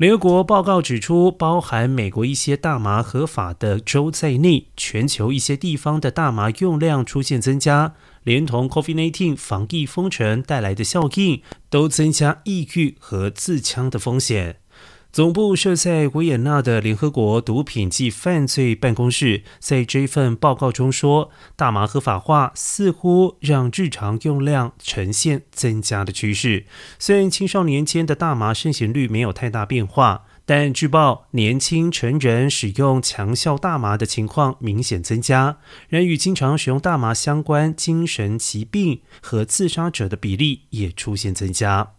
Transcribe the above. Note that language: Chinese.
联合国报告指出，包含美国一些大麻合法的州在内，全球一些地方的大麻用量出现增加，连同 COVID-19 防疫封城带来的效应，都增加抑郁和自戕的风险。总部设在维也纳的联合国毒品及犯罪办公室在这份报告中说，大麻合法化似乎让日常用量呈现增加的趋势。虽然青少年间的大麻盛行率没有太大变化，但据报年轻成人使用强效大麻的情况明显增加，人与经常使用大麻相关精神疾病和自杀者的比例也出现增加。